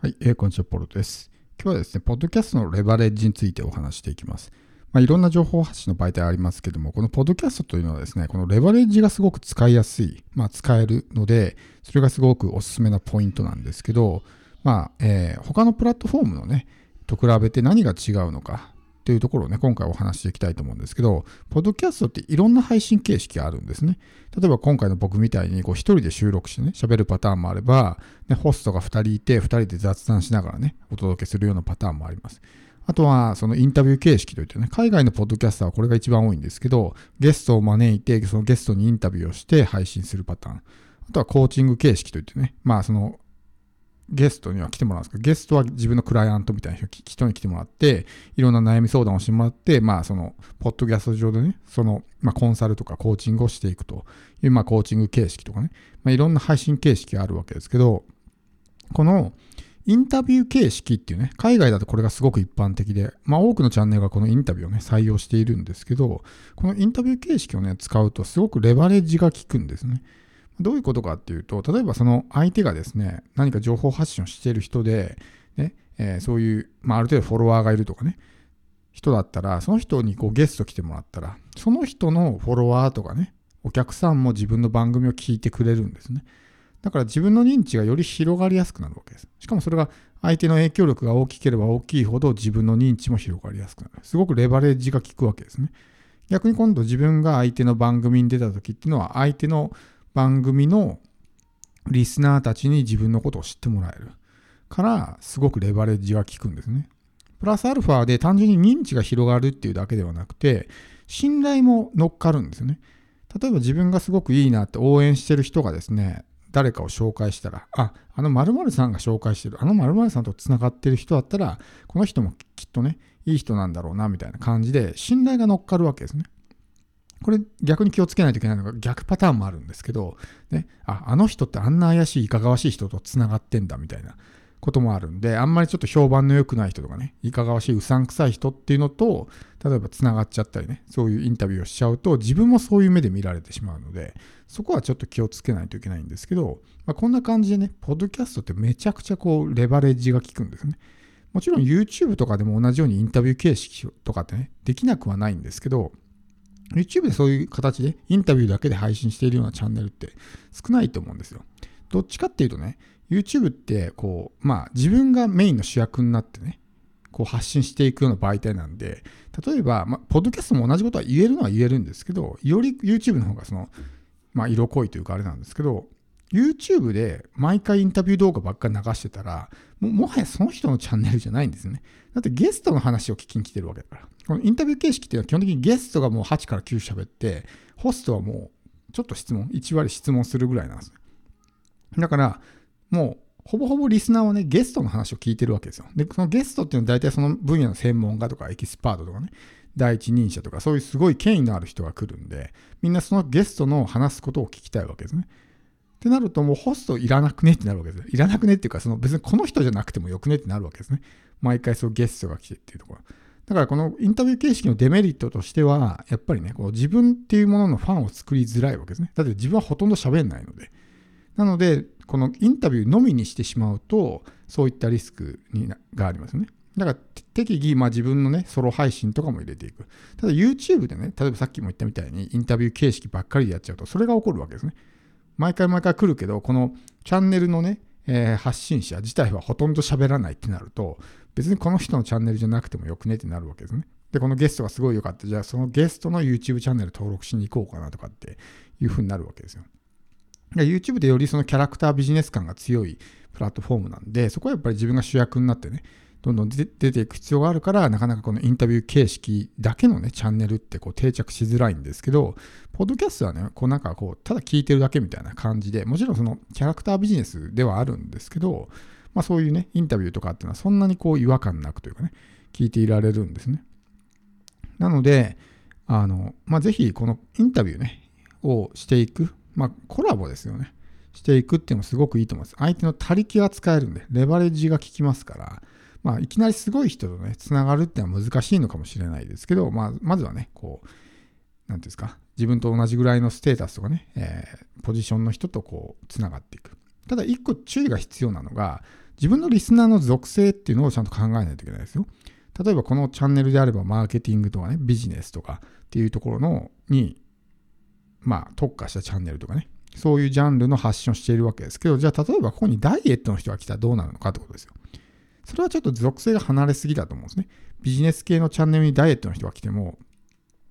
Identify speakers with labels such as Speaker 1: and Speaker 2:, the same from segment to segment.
Speaker 1: はい、えー、こんにちは、ポルトです。今日はですね、ポッドキャストのレバレッジについてお話していきます。まあ、いろんな情報発信の媒体ありますけども、このポッドキャストというのはですね、このレバレッジがすごく使いやすい、まあ、使えるので、それがすごくおすすめなポイントなんですけど、まあ、えー、他のプラットフォームのね、と比べて何が違うのかっていうところをね、今回お話していきたいと思うんですけど、ポッドキャストっていろんな配信形式があるんですね。例えば今回の僕みたいにこう一人で収録してね、喋るパターンもあれば、ね、ホストが2人いて、2人で雑談しながらね、お届けするようなパターンもあります。あとは、そのインタビュー形式といってね、海外のポッドキャスターはこれが一番多いんですけど、ゲストを招いて、そのゲストにインタビューをして配信するパターン。あとはコーチング形式といってね、まあそのゲストには来てもらうんですけど、ゲストは自分のクライアントみたいな人に来てもらって、いろんな悩み相談をしてもらって、まあ、その、ポッドキャスト上でね、その、まあ、コンサルとかコーチングをしていくという、まあ、コーチング形式とかね、まあ、いろんな配信形式があるわけですけど、この、インタビュー形式っていうね、海外だとこれがすごく一般的で、まあ多くのチャンネルがこのインタビューをね、採用しているんですけど、このインタビュー形式をね、使うとすごくレバレッジが効くんですね。どういうことかっていうと、例えばその相手がですね、何か情報発信をしている人で、ねえー、そういう、まあ、ある程度フォロワーがいるとかね、人だったら、その人にこうゲスト来てもらったら、その人のフォロワーとかね、お客さんも自分の番組を聞いてくれるんですね。だから自分の認知がより広がりやすくなるわけです。しかもそれが相手の影響力が大きければ大きいほど自分の認知も広がりやすくなる。すごくレバレッジが効くわけですね。逆に今度自分が相手の番組に出た時っていうのは相手の番組のリスナーたちに自分のことを知ってもらえるからすごくレバレッジが効くんですね。プラスアルファで単純に認知が広がるっていうだけではなくて信頼も乗っかるんですよね。例えば自分がすごくいいなって応援してる人がですね誰かを紹介したら、あ、あの〇〇さんが紹介してる、あの〇〇さんとつながってる人だったら、この人もきっとね、いい人なんだろうな、みたいな感じで、信頼が乗っかるわけですね。これ逆に気をつけないといけないのが逆パターンもあるんですけど、ね、ああの人ってあんな怪しいいかがわしい人とつながってんだみたいなこともあるんで、あんまりちょっと評判の良くない人とかね、いかがわしいうさんくさい人っていうのと、例えばつながっちゃったりね、そういうインタビューをしちゃうと、自分もそういう目で見られてしまうので、そこはちょっと気をつけないといけないんですけど、まあ、こんな感じでね、ポッドキャストってめちゃくちゃこう、レバレッジが効くんですね。もちろん YouTube とかでも同じようにインタビュー形式とかってね、できなくはないんですけど、YouTube でそういう形でインタビューだけで配信しているようなチャンネルって少ないと思うんですよ。どっちかっていうとね、YouTube ってこう、まあ自分がメインの主役になってね、こう発信していくような媒体なんで、例えば、まあ、ポッドキャストも同じことは言えるのは言えるんですけど、より YouTube の方がその、まあ色濃いというかあれなんですけど、YouTube で毎回インタビュー動画ばっかり流してたら、ももはやその人のチャンネルじゃないんですね。だってゲストの話を聞きに来てるわけだから。このインタビュー形式っていうのは基本的にゲストがもう8から9喋って、ホストはもうちょっと質問、1割質問するぐらいなんですねだから、もうほぼほぼリスナーはね、ゲストの話を聞いてるわけですよ。で、そのゲストっていうのは大体その分野の専門家とかエキスパートとかね、第一人者とかそういうすごい権威のある人が来るんで、みんなそのゲストの話すことを聞きたいわけですね。ってなるともうホストいらなくねってなるわけです。いらなくねっていうか、その別にこの人じゃなくてもよくねってなるわけですね。毎回そうゲストが来てっていうところ。だからこのインタビュー形式のデメリットとしては、やっぱりね、こう自分っていうもののファンを作りづらいわけですね。だって自分はほとんど喋んないので。なので、このインタビューのみにしてしまうと、そういったリスクにがありますよね。だから適宜、まあ、自分のね、ソロ配信とかも入れていく。ただ YouTube でね、例えばさっきも言ったみたいにインタビュー形式ばっかりでやっちゃうと、それが起こるわけですね。毎回毎回来るけど、このチャンネルのね、えー、発信者自体はほとんど喋らないってなると、別にこの人のチャンネルじゃなくてもよくねってなるわけですね。で、このゲストがすごい良かった。じゃあそのゲストの YouTube チャンネル登録しに行こうかなとかっていうふうになるわけですよ。YouTube でよりそのキャラクタービジネス感が強いプラットフォームなんで、そこはやっぱり自分が主役になってね、どんどん出ていく必要があるから、なかなかこのインタビュー形式だけのね、チャンネルってこう定着しづらいんですけど、ポッドキャストはね、こうなんかこう、ただ聞いてるだけみたいな感じで、もちろんそのキャラクタービジネスではあるんですけど、まあそういうね、インタビューとかっていうのはそんなにこう違和感なくというかね、聞いていられるんですね。なので、あの、まあぜひこのインタビューね、をしていく、まあコラボですよね。していくっていうのもすごくいいと思います。相手の他力が使えるんで、レバレッジが効きますから、まあ、いきなりすごい人とね、つながるってのは難しいのかもしれないですけど、まあ、まずはね、こう、なんていうんですか、自分と同じぐらいのステータスとかね、えー、ポジションの人とこう、つながっていく。ただ、一個注意が必要なのが、自分のリスナーの属性っていうのをちゃんと考えないといけないですよ。例えばこのチャンネルであればマーケティングとかね、ビジネスとかっていうところのに、まあ特化したチャンネルとかね、そういうジャンルの発信をしているわけですけど、じゃあ例えばここにダイエットの人が来たらどうなるのかってことですよ。それはちょっと属性が離れすぎだと思うんですね。ビジネス系のチャンネルにダイエットの人が来ても、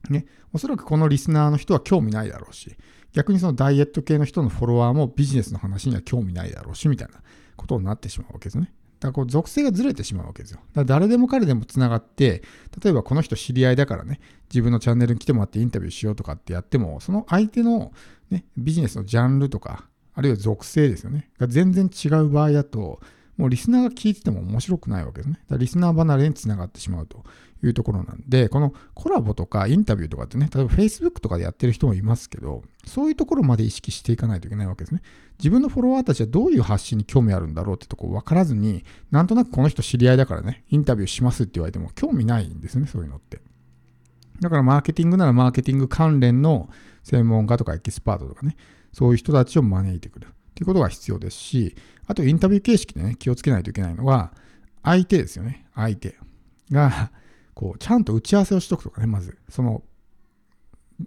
Speaker 1: ね、おそらくこのリスナーの人は興味ないだろうし、逆にそのダイエット系の人のフォロワーもビジネスの話には興味ないだろうし、みたいなことになってしまうわけですね。だからこう属性がずれてしまうわけですよ。だから誰でも彼でもつながって、例えばこの人知り合いだからね、自分のチャンネルに来てもらってインタビューしようとかってやっても、その相手の、ね、ビジネスのジャンルとか、あるいは属性ですよね、が全然違う場合だと、もうリスナーが聞いてても面白くないわけですね。だリスナー離れにつながってしまうというところなんで、このコラボとかインタビューとかってね、例えば Facebook とかでやってる人もいますけど、そういうところまで意識していかないといけないわけですね。自分のフォロワーたちはどういう発信に興味あるんだろうってとこ分からずに、なんとなくこの人知り合いだからね、インタビューしますって言われても興味ないんですね、そういうのって。だからマーケティングならマーケティング関連の専門家とかエキスパートとかね、そういう人たちを招いてくるっていうことが必要ですし、あとインタビュー形式でね、気をつけないといけないのは、相手ですよね、相手が、こう、ちゃんと打ち合わせをしとくとかね、まず。その、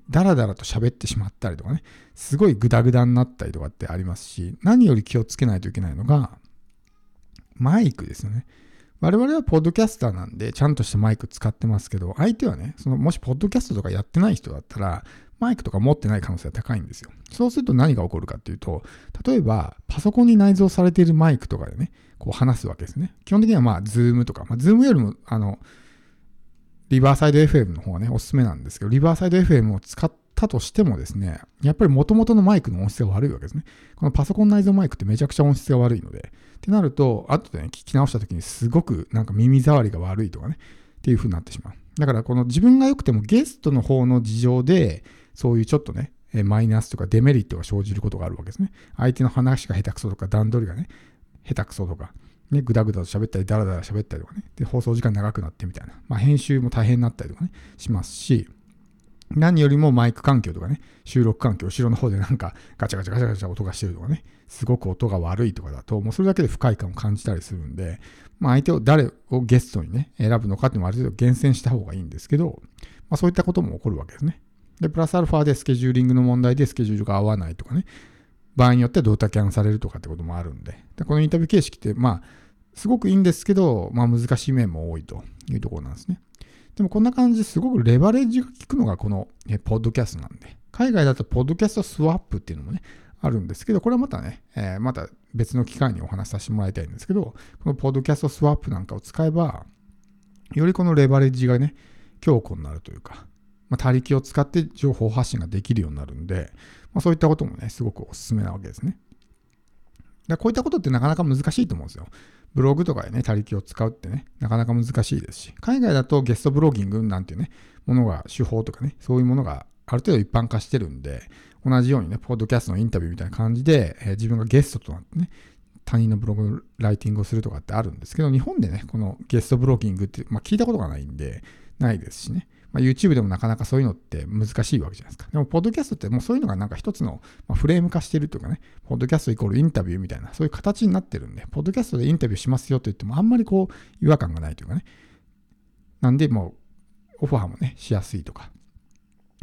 Speaker 1: だらだらと喋ってしまったりとかね、すごいグダグダになったりとかってありますし、何より気をつけないといけないのが、マイクですよね。我々はポッドキャスターなんで、ちゃんとしたマイク使ってますけど、相手はね、そのもしポッドキャストとかやってない人だったら、マイクとか持ってない可能性が高いんですよ。そうすると何が起こるかっていうと、例えばパソコンに内蔵されているマイクとかでね、こう話すわけですね。基本的にはまあ、ズームとか、まあ、ズームよりも、あの、リバーサイド FM の方がね、おすすめなんですけど、リバーサイド FM を使ったとしてもですね、やっぱり元々のマイクの音質が悪いわけですね。このパソコン内蔵マイクってめちゃくちゃ音質が悪いので、ってなると、後でね、聞き直した時にすごくなんか耳障りが悪いとかね、っていう風になってしまう。だからこの自分が良くてもゲストの方の事情で、そういうちょっとね、マイナスとかデメリットが生じることがあるわけですね。相手の話が下手くそとか段取りがね、下手くそとか、ね、ぐだぐだと喋ったり、だらだら喋ったりとかね、で、放送時間長くなってみたいな、まあ、編集も大変になったりとかね、しますし、何よりもマイク環境とかね、収録環境、後ろの方でなんかガチャガチャガチャガチャ音がしてるとかね、すごく音が悪いとかだと、もうそれだけで不快感を感じたりするんで、まあ相手を誰をゲストにね、選ぶのかっていうのもある程度厳選した方がいいんですけど、まあそういったことも起こるわけですね。で、プラスアルファでスケジューリングの問題でスケジュールが合わないとかね、場合によってはドータキャンされるとかってこともあるんで、でこのインタビュー形式って、まあ、すごくいいんですけど、まあ難しい面も多いというところなんですね。でもこんな感じですごくレバレッジが効くのがこのえポッドキャストなんで、海外だとポッドキャストスワップっていうのもね、あるんですけど、これはまたね、えー、また別の機会にお話しさせてもらいたいんですけど、このポッドキャストスワップなんかを使えば、よりこのレバレッジがね、強固になるというか、まあ、他力を使って情報発信ができるようになるんで、まあ、そういったこともね、すごくおすすめなわけですね。だこういったことってなかなか難しいと思うんですよ。ブログとかでね、他力を使うってね、なかなか難しいですし、海外だとゲストブロギングなんていうね、ものが、手法とかね、そういうものがある程度一般化してるんで、同じようにね、ポッドキャストのインタビューみたいな感じで、えー、自分がゲストとなってね、他人のブログのライティングをするとかってあるんですけど、日本でね、このゲストブロギングって、まあ、聞いたことがないんで、ないですしね。まあ、YouTube でもなかなかそういうのって難しいわけじゃないですか。でも、ポッドキャストってもうそういうのがなんか一つのフレーム化してるというかね、ポッドキャストイコールインタビューみたいな、そういう形になってるんで、ポッドキャストでインタビューしますよと言っても、あんまりこう、違和感がないというかね。なんで、もう、オファーもね、しやすいとか、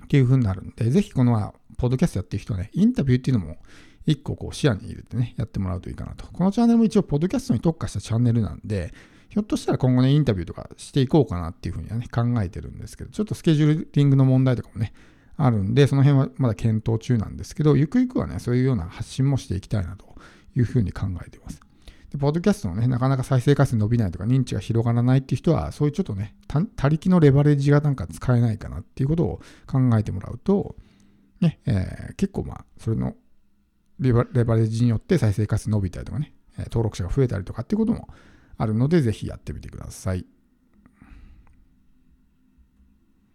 Speaker 1: っていう風になるんで、ぜひこの、ポッドキャストやってる人はね、インタビューっていうのも、一個こう視野に入れてね、やってもらうといいかなと。このチャンネルも一応、ポッドキャストに特化したチャンネルなんで、ひょっとしたら今後ね、インタビューとかしていこうかなっていうふうにはね、考えてるんですけど、ちょっとスケジューリングの問題とかもね、あるんで、その辺はまだ検討中なんですけど、ゆくゆくはね、そういうような発信もしていきたいなというふうに考えています。で、ポッドキャストのね、なかなか再生回数伸びないとか認知が広がらないっていう人は、そういうちょっとね、他力のレバレッジがなんか使えないかなっていうことを考えてもらうと、ね、えー、結構まあ、それのレバレッジによって再生回数伸びたりとかね、登録者が増えたりとかっていうこともあるので、ぜひやってみてください。